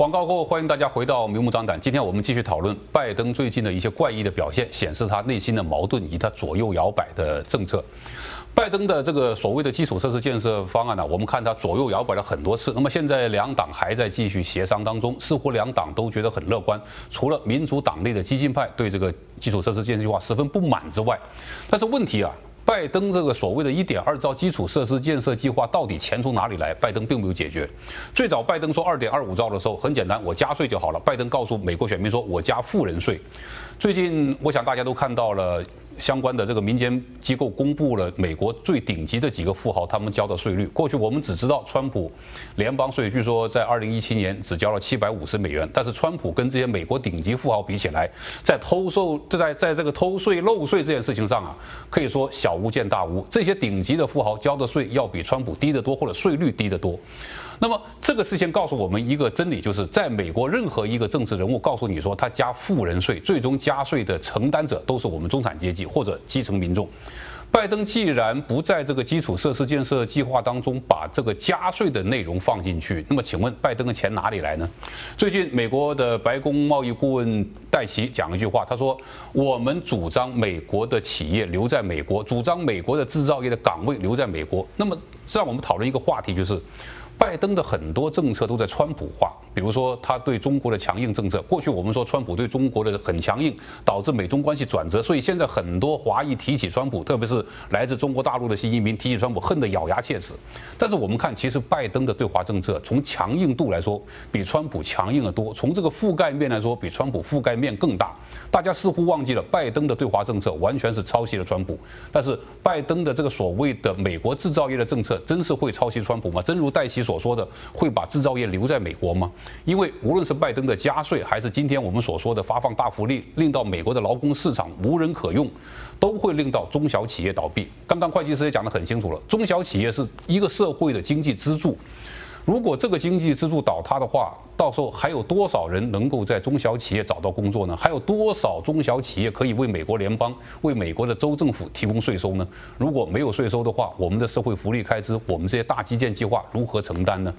广告后欢迎大家回到明目张胆。今天我们继续讨论拜登最近的一些怪异的表现，显示他内心的矛盾以及他左右摇摆的政策。拜登的这个所谓的基础设施建设方案呢，我们看他左右摇摆了很多次。那么现在两党还在继续协商当中，似乎两党都觉得很乐观。除了民主党内的激进派对这个基础设施建设计划十分不满之外，但是问题啊。拜登这个所谓的一点二兆基础设施建设计划，到底钱从哪里来？拜登并没有解决。最早拜登说二点二五兆的时候，很简单，我加税就好了。拜登告诉美国选民说，我加富人税。最近我想大家都看到了。相关的这个民间机构公布了美国最顶级的几个富豪他们交的税率。过去我们只知道川普联邦税，据说在二零一七年只交了七百五十美元。但是川普跟这些美国顶级富豪比起来，在偷税在在这个偷税漏税这件事情上啊，可以说小巫见大巫。这些顶级的富豪交的税要比川普低得多，或者税率低得多。那么这个事情告诉我们一个真理，就是在美国，任何一个政治人物告诉你说他加富人税，最终加税的承担者都是我们中产阶级或者基层民众。拜登既然不在这个基础设施建设计划当中把这个加税的内容放进去，那么请问拜登的钱哪里来呢？最近美国的白宫贸易顾问戴奇讲了一句话，他说：“我们主张美国的企业留在美国，主张美国的制造业的岗位留在美国。”那么让我们讨论一个话题就是。拜登的很多政策都在川普化，比如说他对中国的强硬政策。过去我们说川普对中国的很强硬，导致美中关系转折，所以现在很多华裔提起川普，特别是来自中国大陆的新移民提起川普，恨得咬牙切齿。但是我们看，其实拜登的对华政策从强硬度来说，比川普强硬得多；从这个覆盖面来说，比川普覆盖面更大。大家似乎忘记了，拜登的对华政策完全是抄袭了川普。但是拜登的这个所谓的美国制造业的政策，真是会抄袭川普吗？真如戴琪所所说的，会把制造业留在美国吗？因为无论是拜登的加税，还是今天我们所说的发放大福利，令到美国的劳工市场无人可用，都会令到中小企业倒闭。刚刚会计师也讲得很清楚了，中小企业是一个社会的经济支柱。如果这个经济支柱倒塌的话，到时候还有多少人能够在中小企业找到工作呢？还有多少中小企业可以为美国联邦、为美国的州政府提供税收呢？如果没有税收的话，我们的社会福利开支，我们这些大基建计划如何承担呢？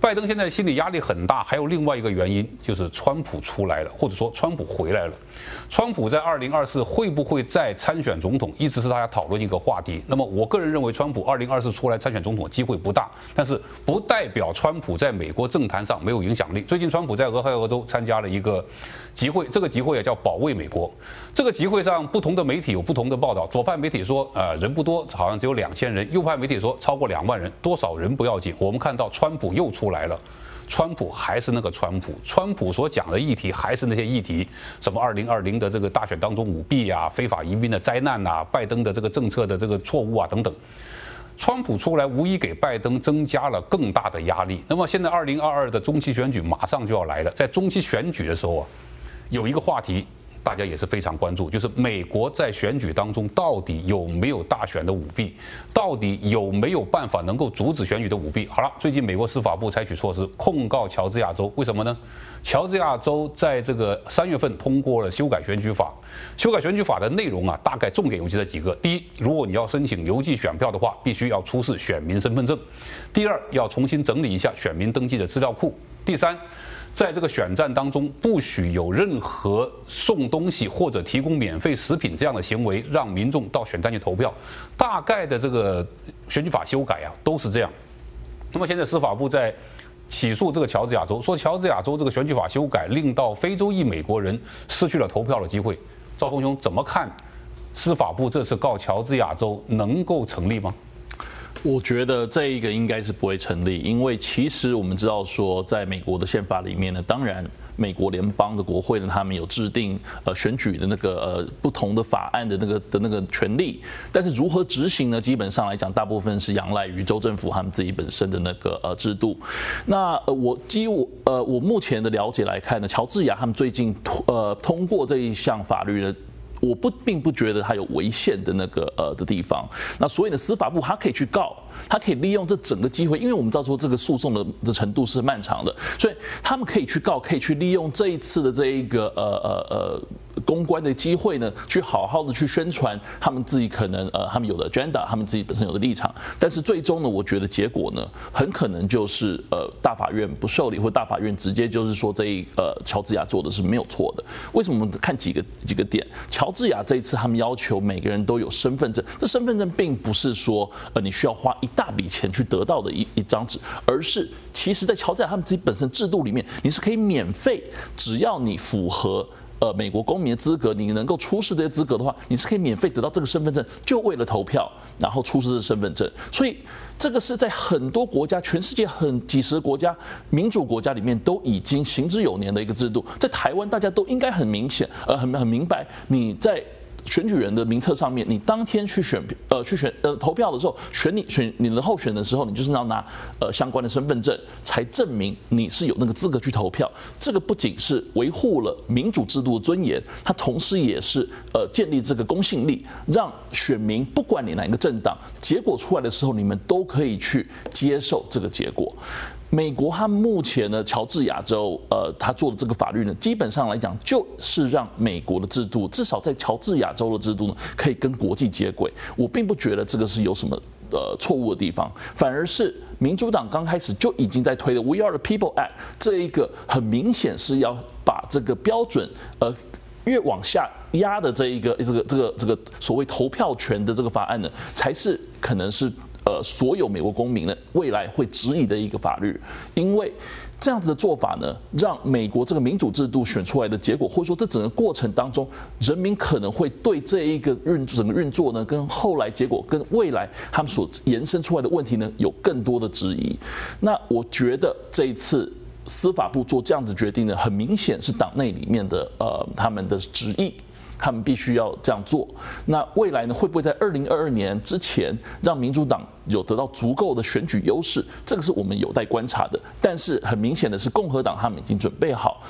拜登现在心理压力很大，还有另外一个原因就是川普出来了，或者说川普回来了。川普在二零二四会不会再参选总统，一直是大家讨论一个话题。那么我个人认为，川普二零二四出来参选总统机会不大，但是不代表川普在美国政坛上没有影响力。最近，川普在俄亥俄州参加了一个集会，这个集会也叫保卫美国。这个集会上，不同的媒体有不同的报道。左派媒体说，呃，人不多，好像只有两千人；右派媒体说，超过两万人。多少人不要紧，我们看到川普又出来了。川普还是那个川普，川普所讲的议题还是那些议题，什么二零二零的这个大选当中舞弊啊、非法移民的灾难呐、拜登的这个政策的这个错误啊等等。川普出来，无疑给拜登增加了更大的压力。那么现在，二零二二的中期选举马上就要来了，在中期选举的时候啊，有一个话题。大家也是非常关注，就是美国在选举当中到底有没有大选的舞弊，到底有没有办法能够阻止选举的舞弊？好了，最近美国司法部采取措施控告乔治亚州，为什么呢？乔治亚州在这个三月份通过了修改选举法，修改选举法的内容啊，大概重点有这几个：第一，如果你要申请邮寄选票的话，必须要出示选民身份证；第二，要重新整理一下选民登记的资料库；第三。在这个选战当中，不许有任何送东西或者提供免费食品这样的行为，让民众到选战去投票。大概的这个选举法修改啊，都是这样。那么现在司法部在起诉这个乔治亚州，说乔治亚州这个选举法修改，令到非洲裔美国人失去了投票的机会。赵丰兄怎么看？司法部这次告乔治亚州能够成立吗？我觉得这一个应该是不会成立，因为其实我们知道说，在美国的宪法里面呢，当然美国联邦的国会呢，他们有制定呃选举的那个呃不同的法案的那个的那个权利，但是如何执行呢？基本上来讲，大部分是仰赖于州政府他们自己本身的那个呃制度。那呃我基于我呃我目前的了解来看呢，乔治亚他们最近呃通过这一项法律呢。我不并不觉得他有违宪的那个呃的地方，那所以呢，司法部他可以去告，他可以利用这整个机会，因为我们知道说这个诉讼的的程度是漫长的，所以他们可以去告，可以去利用这一次的这一个呃呃呃公关的机会呢，去好好的去宣传他们自己可能呃他们有的 agenda，他们自己本身有的立场。但是最终呢，我觉得结果呢，很可能就是呃大法院不受理，或大法院直接就是说这一呃乔治亚做的是没有错的。为什么我们看几个几个点？乔治亚这一次他们要求每个人都有身份证，这身份证并不是说呃你需要花一大笔钱去得到的一一张纸，而是其实在乔治亚他们自己本身制度里面，你是可以免费，只要你符合。呃，美国公民的资格，你能够出示这些资格的话，你是可以免费得到这个身份证，就为了投票，然后出示这身份证。所以这个是在很多国家，全世界很几十个国家民主国家里面都已经行之有年的一个制度。在台湾，大家都应该很明显，呃，很很明白你在。选举人的名册上面，你当天去选呃去选呃投票的时候，选你选你的候选的时候，你就是要拿呃相关的身份证，才证明你是有那个资格去投票。这个不仅是维护了民主制度的尊严，它同时也是呃建立这个公信力，让选民不管你哪一个政党，结果出来的时候，你们都可以去接受这个结果。美国它目前呢，乔治亚州，呃，他做的这个法律呢，基本上来讲，就是让美国的制度，至少在乔治亚州的制度呢，可以跟国际接轨。我并不觉得这个是有什么呃错误的地方，反而是民主党刚开始就已经在推的 We Are the People AT，这一个，很明显是要把这个标准呃越往下压的这一个这个这个这个所谓投票权的这个法案呢，才是可能是。呃，所有美国公民呢，未来会质疑的一个法律，因为这样子的做法呢，让美国这个民主制度选出来的结果，或者说这整个过程当中，人民可能会对这一个运整个运作呢，跟后来结果跟未来他们所延伸出来的问题呢，有更多的质疑。那我觉得这一次司法部做这样子决定呢，很明显是党内里面的呃他们的旨意。他们必须要这样做。那未来呢，会不会在二零二二年之前让民主党有得到足够的选举优势？这个是我们有待观察的。但是很明显的是，共和党他们已经准备好。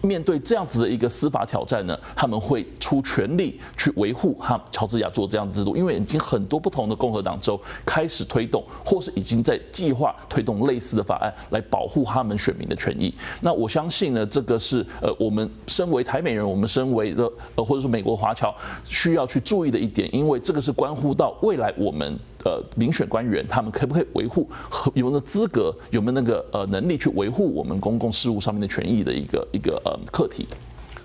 面对这样子的一个司法挑战呢，他们会出全力去维护哈乔治亚做这样的制度，因为已经很多不同的共和党州开始推动，或是已经在计划推动类似的法案来保护他们选民的权益。那我相信呢，这个是呃我们身为台美人，我们身为的呃或者说美国华侨需要去注意的一点，因为这个是关乎到未来我们。呃，遴选官员他们可不可以维护和有没有资格，有没有那个呃能力去维护我们公共事务上面的权益的一个一个呃课题？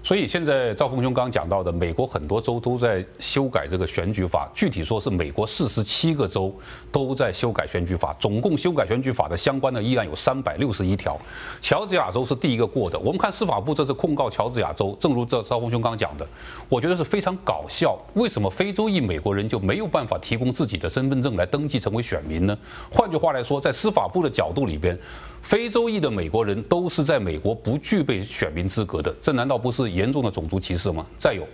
所以现在兆丰兄刚讲到的，美国很多州都在修改这个选举法，具体说是美国四十七个州都在修改选举法，总共修改选举法的相关的议案有三百六十一条。乔治亚州是第一个过的。我们看司法部这次控告乔治亚州，正如这兆丰兄刚讲的，我觉得是非常搞笑。为什么非洲裔美国人就没有办法提供自己的身份证来登记成为选民呢？换句话来说，在司法部的角度里边，非洲裔的美国人都是在美国不具备选民资格的，这难道不是？严重的种族歧视吗？再有，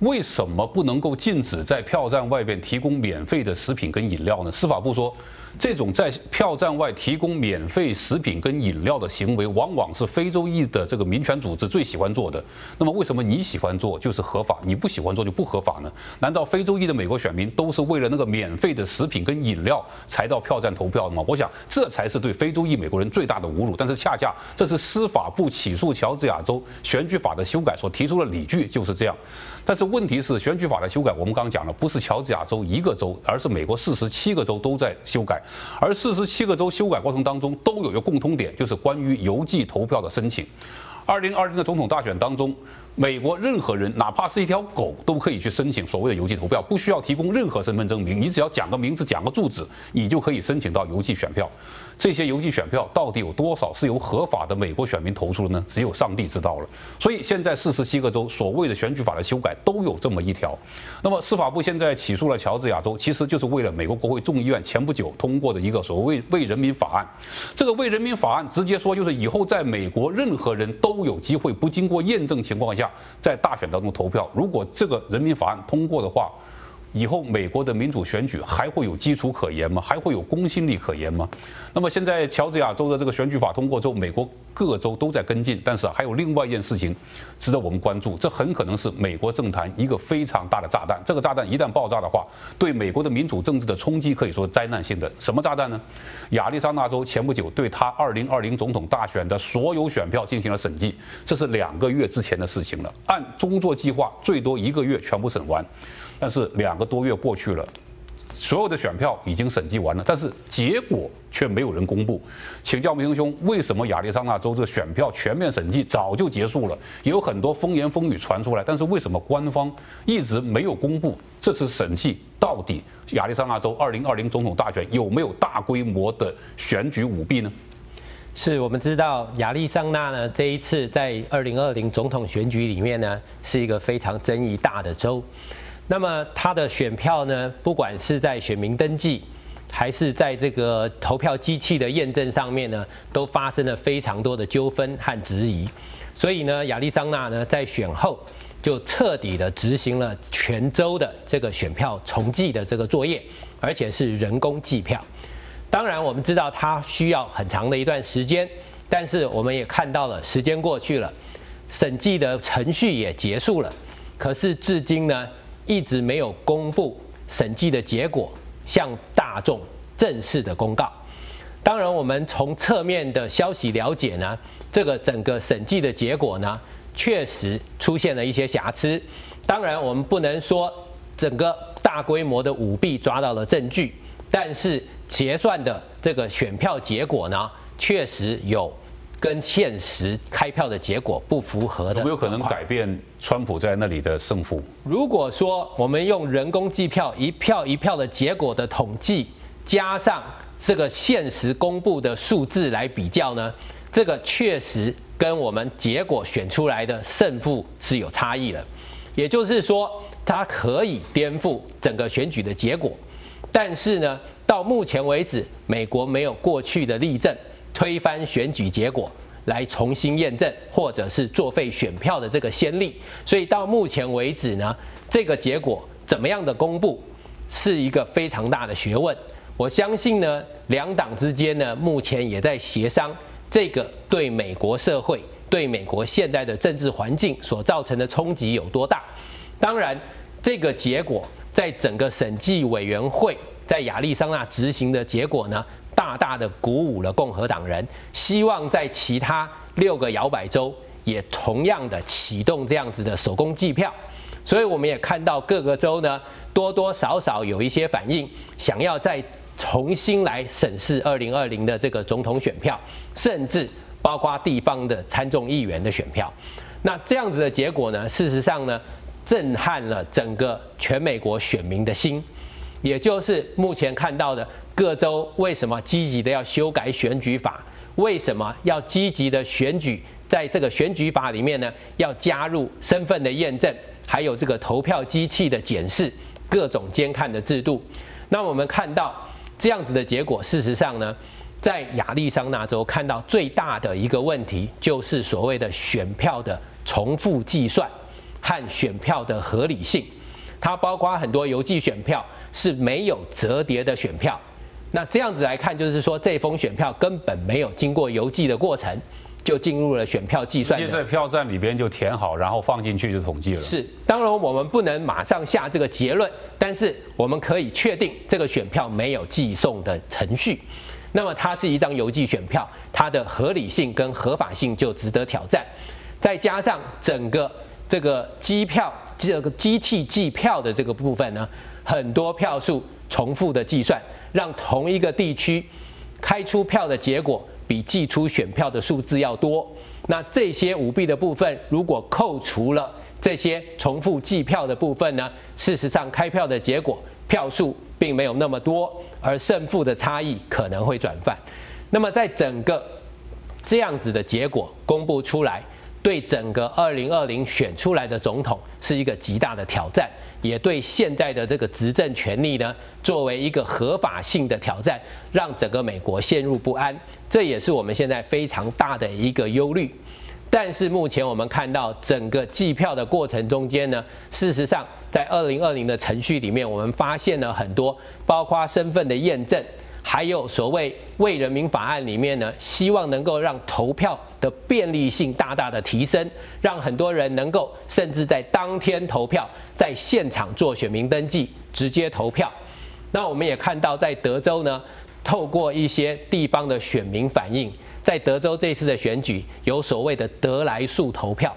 为什么不能够禁止在票站外边提供免费的食品跟饮料呢？司法部说。这种在票站外提供免费食品跟饮料的行为，往往是非洲裔的这个民权组织最喜欢做的。那么，为什么你喜欢做就是合法，你不喜欢做就不合法呢？难道非洲裔的美国选民都是为了那个免费的食品跟饮料才到票站投票的吗？我想这才是对非洲裔美国人最大的侮辱。但是，恰恰这是司法部起诉乔治亚州选举法的修改所提出的理据，就是这样。但是问题是，选举法的修改，我们刚刚讲了，不是乔治亚州一个州，而是美国四十七个州都在修改。而四十七个州修改过程当中，都有一个共通点，就是关于邮寄投票的申请。二零二零的总统大选当中，美国任何人，哪怕是一条狗，都可以去申请所谓的邮寄投票，不需要提供任何身份证明，你只要讲个名字、讲个住址，你就可以申请到邮寄选票。这些邮寄选票到底有多少是由合法的美国选民投出的呢？只有上帝知道了。所以现在四十七个州所谓的选举法的修改都有这么一条。那么司法部现在起诉了乔治亚州，其实就是为了美国国会众议院前不久通过的一个所谓“为人民法案”。这个“为人民法案”直接说就是以后在美国任何人都有机会不经过验证情况下在大选当中投票。如果这个人民法案通过的话，以后美国的民主选举还会有基础可言吗？还会有公信力可言吗？那么现在乔治亚州的这个选举法通过之后，美国各州都在跟进，但是还有另外一件事情值得我们关注，这很可能是美国政坛一个非常大的炸弹。这个炸弹一旦爆炸的话，对美国的民主政治的冲击可以说灾难性的。什么炸弹呢？亚利桑那州前不久对他2020总统大选的所有选票进行了审计，这是两个月之前的事情了。按工作计划，最多一个月全部审完。但是两个多月过去了，所有的选票已经审计完了，但是结果却没有人公布。请教明兄，为什么亚利桑那州这选票全面审计早就结束了，也有很多风言风语传出来，但是为什么官方一直没有公布这次审计到底亚利桑那州二零二零总统大选有没有大规模的选举舞弊呢？是我们知道亚利桑那呢，这一次在二零二零总统选举里面呢，是一个非常争议大的州。那么他的选票呢，不管是在选民登记，还是在这个投票机器的验证上面呢，都发生了非常多的纠纷和质疑。所以呢，亚利桑那呢，在选后就彻底的执行了全州的这个选票重计的这个作业，而且是人工计票。当然，我们知道它需要很长的一段时间，但是我们也看到了时间过去了，审计的程序也结束了，可是至今呢，一直没有公布审计的结果，向大众正式的公告。当然，我们从侧面的消息了解呢，这个整个审计的结果呢，确实出现了一些瑕疵。当然，我们不能说整个大规模的舞弊抓到了证据，但是结算的这个选票结果呢，确实有。跟现实开票的结果不符合的，有没有可能改变川普在那里的胜负？如果说我们用人工计票一票一票的结果的统计，加上这个现实公布的数字来比较呢，这个确实跟我们结果选出来的胜负是有差异的。也就是说，它可以颠覆整个选举的结果，但是呢，到目前为止，美国没有过去的例证。推翻选举结果来重新验证，或者是作废选票的这个先例，所以到目前为止呢，这个结果怎么样的公布是一个非常大的学问。我相信呢，两党之间呢，目前也在协商这个对美国社会、对美国现在的政治环境所造成的冲击有多大。当然，这个结果在整个审计委员会在亚利桑那执行的结果呢，大大的鼓舞了共和党人，希望在其他六个摇摆州也同样的启动这样子的手工计票，所以我们也看到各个州呢多多少少有一些反应，想要再重新来审视二零二零的这个总统选票，甚至包括地方的参众议员的选票。那这样子的结果呢，事实上呢，震撼了整个全美国选民的心，也就是目前看到的。各州为什么积极的要修改选举法？为什么要积极的选举？在这个选举法里面呢，要加入身份的验证，还有这个投票机器的检视，各种监看的制度。那我们看到这样子的结果，事实上呢，在亚利桑那州看到最大的一个问题，就是所谓的选票的重复计算和选票的合理性。它包括很多邮寄选票是没有折叠的选票。那这样子来看，就是说这封选票根本没有经过邮寄的过程，就进入了选票计算。直接在票站里边就填好，然后放进去就统计了。是，当然我们不能马上下这个结论，但是我们可以确定这个选票没有寄送的程序。那么它是一张邮寄选票，它的合理性跟合法性就值得挑战。再加上整个这个机票这个机器计票的这个部分呢，很多票数重复的计算。让同一个地区开出票的结果比寄出选票的数字要多，那这些舞弊的部分，如果扣除了这些重复计票的部分呢，事实上开票的结果票数并没有那么多，而胜负的差异可能会转换。那么在整个这样子的结果公布出来，对整个二零二零选出来的总统是一个极大的挑战。也对现在的这个执政权力呢，作为一个合法性的挑战，让整个美国陷入不安，这也是我们现在非常大的一个忧虑。但是目前我们看到整个计票的过程中间呢，事实上在二零二零的程序里面，我们发现了很多，包括身份的验证，还有所谓为人民法案里面呢，希望能够让投票的便利性大大的提升，让很多人能够甚至在当天投票，在现场做选民登记，直接投票。那我们也看到在德州呢，透过一些地方的选民反映。在德州这次的选举有所谓的得来速投票，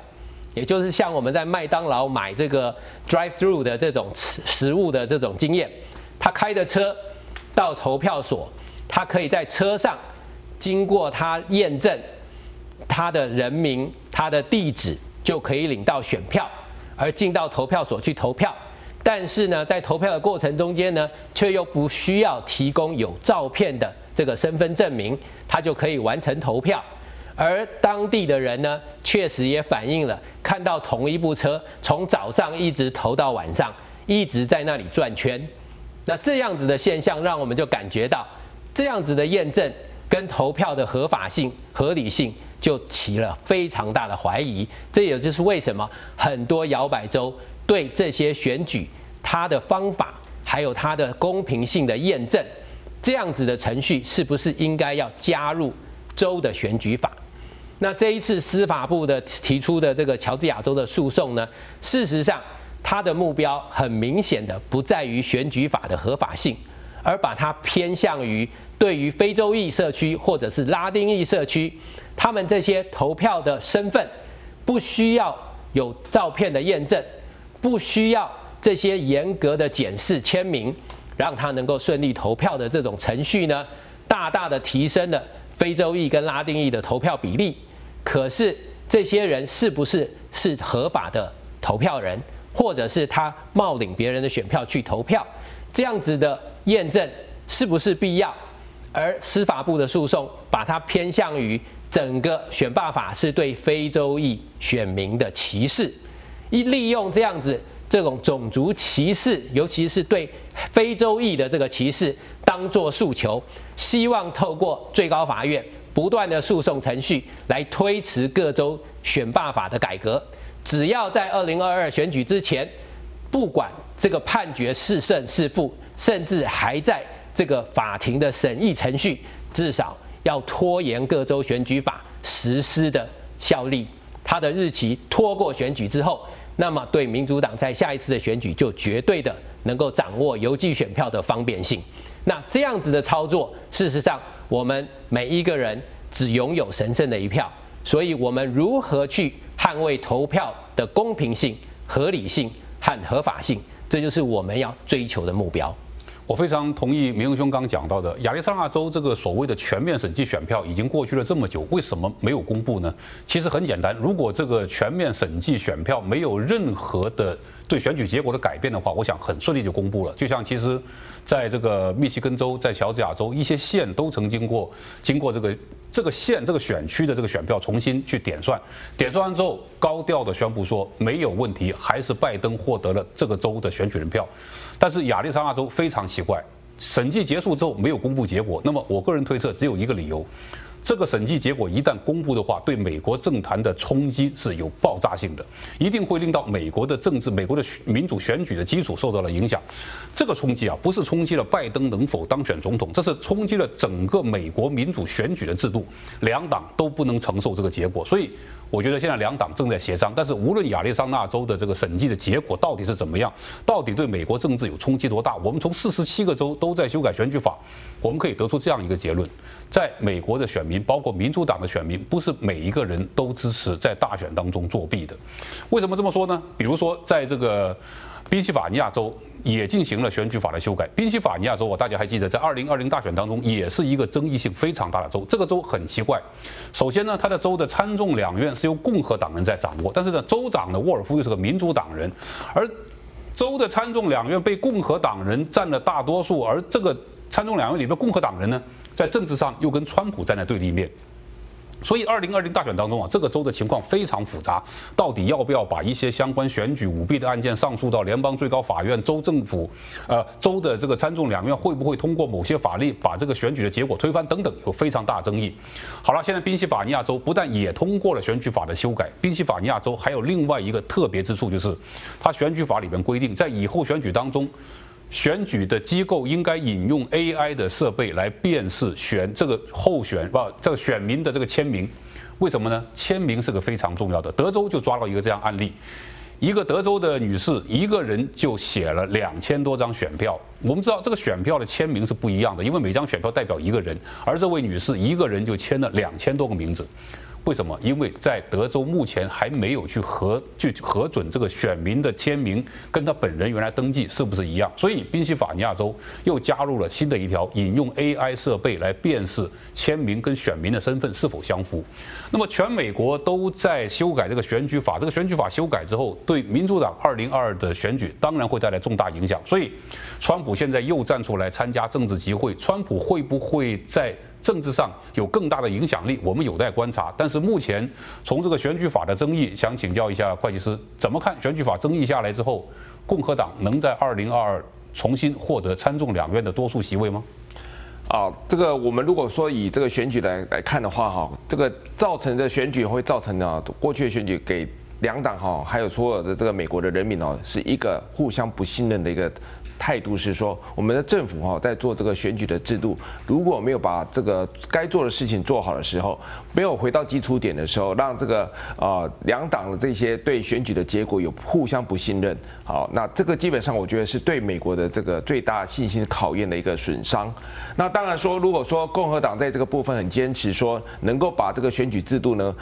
也就是像我们在麦当劳买这个 drive through 的这种食物的这种经验，他开的车到投票所，他可以在车上经过他验证他的人名、他的地址，就可以领到选票，而进到投票所去投票。但是呢，在投票的过程中间呢，却又不需要提供有照片的。这个身份证明，他就可以完成投票。而当地的人呢，确实也反映了看到同一部车从早上一直投到晚上，一直在那里转圈。那这样子的现象，让我们就感觉到这样子的验证跟投票的合法性、合理性就起了非常大的怀疑。这也就是为什么很多摇摆州对这些选举它的方法还有它的公平性的验证。这样子的程序是不是应该要加入州的选举法？那这一次司法部的提出的这个乔治亚州的诉讼呢，事实上他的目标很明显的不在于选举法的合法性，而把它偏向于对于非洲裔社区或者是拉丁裔社区，他们这些投票的身份不需要有照片的验证，不需要这些严格的检视签名。让他能够顺利投票的这种程序呢，大大的提升了非洲裔跟拉丁裔的投票比例。可是这些人是不是是合法的投票人，或者是他冒领别人的选票去投票，这样子的验证是不是必要？而司法部的诉讼把它偏向于整个选罢法是对非洲裔选民的歧视，一利用这样子。这种种族歧视，尤其是对非洲裔的这个歧视，当作诉求，希望透过最高法院不断的诉讼程序来推迟各州选罢法的改革。只要在二零二二选举之前，不管这个判决是胜是负，甚至还在这个法庭的审议程序，至少要拖延各州选举法实施的效力，它的日期拖过选举之后。那么，对民主党在下一次的选举就绝对的能够掌握邮寄选票的方便性。那这样子的操作，事实上，我们每一个人只拥有神圣的一票，所以我们如何去捍卫投票的公平性、合理性和合法性，这就是我们要追求的目标。我非常同意明兄刚讲到的，亚利桑那州这个所谓的全面审计选票已经过去了这么久，为什么没有公布呢？其实很简单，如果这个全面审计选票没有任何的对选举结果的改变的话，我想很顺利就公布了。就像其实，在这个密西根州、在乔治亚州一些县都曾经过经过这个这个县这个选区的这个选票重新去点算，点算完之后高调的宣布说没有问题，还是拜登获得了这个州的选举人票。但是亚利桑那州非常奇怪，审计结束之后没有公布结果。那么我个人推测只有一个理由。这个审计结果一旦公布的话，对美国政坛的冲击是有爆炸性的，一定会令到美国的政治、美国的民主选举的基础受到了影响。这个冲击啊，不是冲击了拜登能否当选总统，这是冲击了整个美国民主选举的制度，两党都不能承受这个结果。所以，我觉得现在两党正在协商。但是，无论亚利桑那州的这个审计的结果到底是怎么样，到底对美国政治有冲击多大，我们从四十七个州都在修改选举法，我们可以得出这样一个结论。在美国的选民，包括民主党的选民，不是每一个人都支持在大选当中作弊的。为什么这么说呢？比如说，在这个宾夕法尼亚州也进行了选举法的修改。宾夕法尼亚州，我大家还记得，在二零二零大选当中，也是一个争议性非常大的州。这个州很奇怪，首先呢，它的州的参众两院是由共和党人在掌握，但是呢，州长的沃尔夫又是个民主党人，而州的参众两院被共和党人占了大多数，而这个参众两院里面共和党人呢，在政治上又跟川普站在对立面，所以，二零二零大选当中啊，这个州的情况非常复杂。到底要不要把一些相关选举舞弊的案件上诉到联邦最高法院？州政府，呃，州的这个参众两院会不会通过某些法律把这个选举的结果推翻？等等，有非常大争议。好了，现在宾夕法尼亚州不但也通过了选举法的修改，宾夕法尼亚州还有另外一个特别之处，就是它选举法里面规定，在以后选举当中。选举的机构应该引用 AI 的设备来辨识选这个候选不这个选民的这个签名，为什么呢？签名是个非常重要的。德州就抓到一个这样案例，一个德州的女士一个人就写了两千多张选票。我们知道这个选票的签名是不一样的，因为每张选票代表一个人，而这位女士一个人就签了两千多个名字。为什么？因为在德州目前还没有去核去核准这个选民的签名跟他本人原来登记是不是一样，所以宾夕法尼亚州又加入了新的一条，引用 AI 设备来辨识签名跟选民的身份是否相符。那么全美国都在修改这个选举法，这个选举法修改之后，对民主党二零二二的选举当然会带来重大影响。所以，川普现在又站出来参加政治集会，川普会不会在？政治上有更大的影响力，我们有待观察。但是目前从这个选举法的争议，想请教一下会计师，怎么看选举法争议下来之后，共和党能在二零二二重新获得参众两院的多数席位吗？啊，这个我们如果说以这个选举来来看的话，哈，这个造成的选举会造成的过去的选举给两党哈，还有所有的这个美国的人民哦，是一个互相不信任的一个。态度是说，我们的政府哈在做这个选举的制度，如果没有把这个该做的事情做好的时候，没有回到基础点的时候，让这个呃两党的这些对选举的结果有互相不信任，好，那这个基本上我觉得是对美国的这个最大信心考验的一个损伤。那当然说，如果说共和党在这个部分很坚持说能够把这个选举制度呢。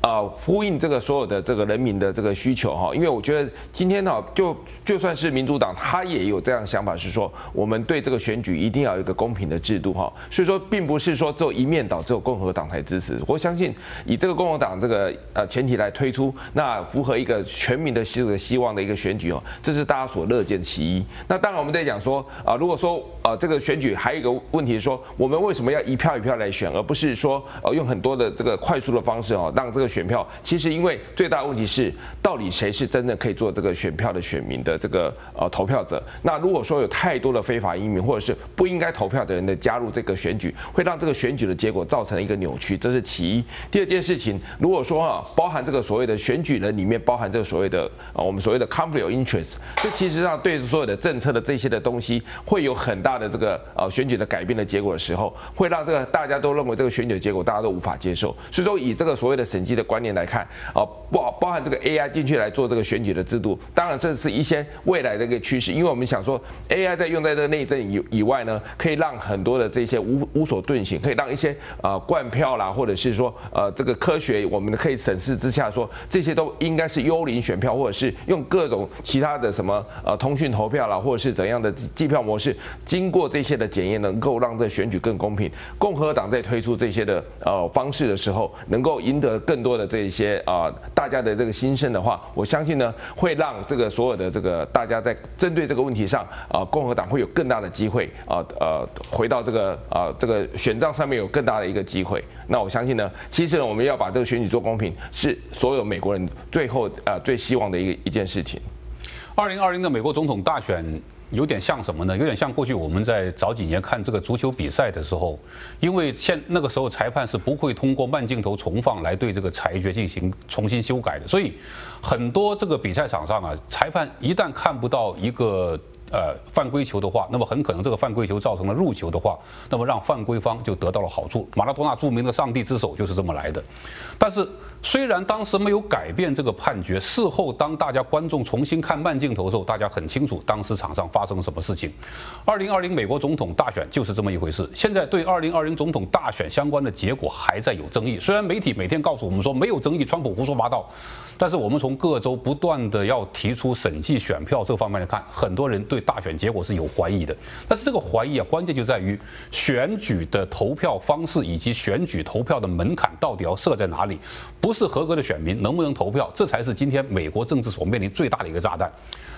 啊，呼应这个所有的这个人民的这个需求哈，因为我觉得今天呢，就就算是民主党，他也有这样的想法，是说我们对这个选举一定要有一个公平的制度哈，所以说并不是说只有一面倒，只有共和党才支持。我相信以这个共和党这个呃前提来推出，那符合一个全民的这个希望的一个选举哦，这是大家所乐见其一。那当然我们在讲说啊，如果说呃这个选举还有一个问题是说，我们为什么要一票一票来选，而不是说呃用很多的这个快速的方式哦让。这个选票其实，因为最大的问题是，到底谁是真的可以做这个选票的选民的这个呃投票者？那如果说有太多的非法移民或者是不应该投票的人的加入这个选举，会让这个选举的结果造成一个扭曲，这是其一。第二件事情，如果说啊，包含这个所谓的选举人里面包含这个所谓的啊我们所谓的 conflict of interest，这其实上对所有的政策的这些的东西会有很大的这个呃选举的改变的结果的时候，会让这个大家都认为这个选举的结果大家都无法接受。所以说以这个所谓的审计的观念来看，啊，包包含这个 AI 进去来做这个选举的制度，当然这是一些未来的一个趋势，因为我们想说 AI 在用在这个内政以以外呢，可以让很多的这些无无所遁形，可以让一些呃灌票啦，或者是说呃这个科学我们可以审视之下说这些都应该是幽灵选票，或者是用各种其他的什么呃通讯投票啦，或者是怎样的计票模式，经过这些的检验，能够让这选举更公平。共和党在推出这些的呃方式的时候，能够赢得更多的。这一些啊，大家的这个心声的话，我相信呢，会让这个所有的这个大家在针对这个问题上啊，共和党会有更大的机会啊，呃，回到这个啊这个选战上面有更大的一个机会。那我相信呢，其实，我们要把这个选举做公平，是所有美国人最后啊最希望的一个一件事情。二零二零的美国总统大选。有点像什么呢？有点像过去我们在早几年看这个足球比赛的时候，因为现那个时候裁判是不会通过慢镜头重放来对这个裁决进行重新修改的，所以很多这个比赛场上啊，裁判一旦看不到一个。呃，犯规球的话，那么很可能这个犯规球造成了入球的话，那么让犯规方就得到了好处。马拉多纳著名的“上帝之手”就是这么来的。但是，虽然当时没有改变这个判决，事后当大家观众重新看慢镜头的时候，大家很清楚当时场上发生了什么事情。二零二零美国总统大选就是这么一回事。现在对二零二零总统大选相关的结果还在有争议。虽然媒体每天告诉我们说没有争议，川普胡说八道。但是我们从各州不断的要提出审计选票这方面来看，很多人对大选结果是有怀疑的。但是这个怀疑啊，关键就在于选举的投票方式以及选举投票的门槛到底要设在哪里？不是合格的选民能不能投票，这才是今天美国政治所面临最大的一个炸弹。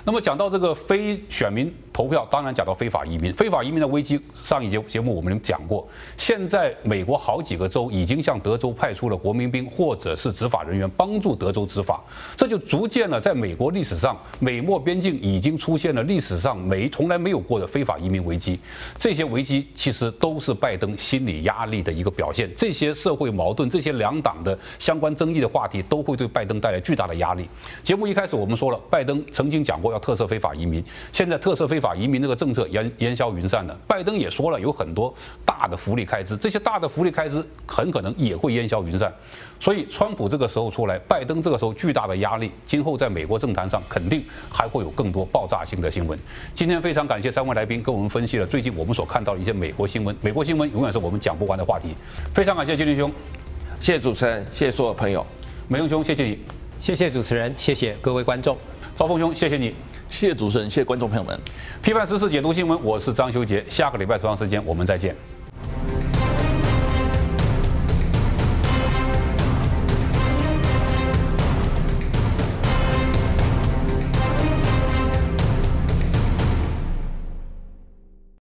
那么讲到这个非选民投票，当然讲到非法移民。非法移民的危机，上一节节目我们讲过。现在美国好几个州已经向德州派出了国民兵或者是执法人员，帮助德州执法。这就逐渐了，在美国历史上，美墨边境已经出现了历史上没从来没有过的非法移民危机。这些危机其实都是拜登心理压力的一个表现。这些社会矛盾，这些两党的相关争议的话题，都会对拜登带来巨大的压力。节目一开始我们说了，拜登曾经讲过。要特赦非法移民，现在特赦非法移民这个政策烟烟消云散了。拜登也说了，有很多大的福利开支，这些大的福利开支很可能也会烟消云散。所以，川普这个时候出来，拜登这个时候巨大的压力，今后在美国政坛上肯定还会有更多爆炸性的新闻。今天非常感谢三位来宾跟我们分析了最近我们所看到的一些美国新闻。美国新闻永远是我们讲不完的话题。非常感谢金林兄，谢谢主持人，谢谢所有朋友，美雄兄，谢谢你，谢谢主持人，谢谢各位观众。兆丰兄，谢谢你，谢谢主持人，谢谢观众朋友们。批判时事，解读新闻，我是张修杰。下个礼拜同样时间，我们再见。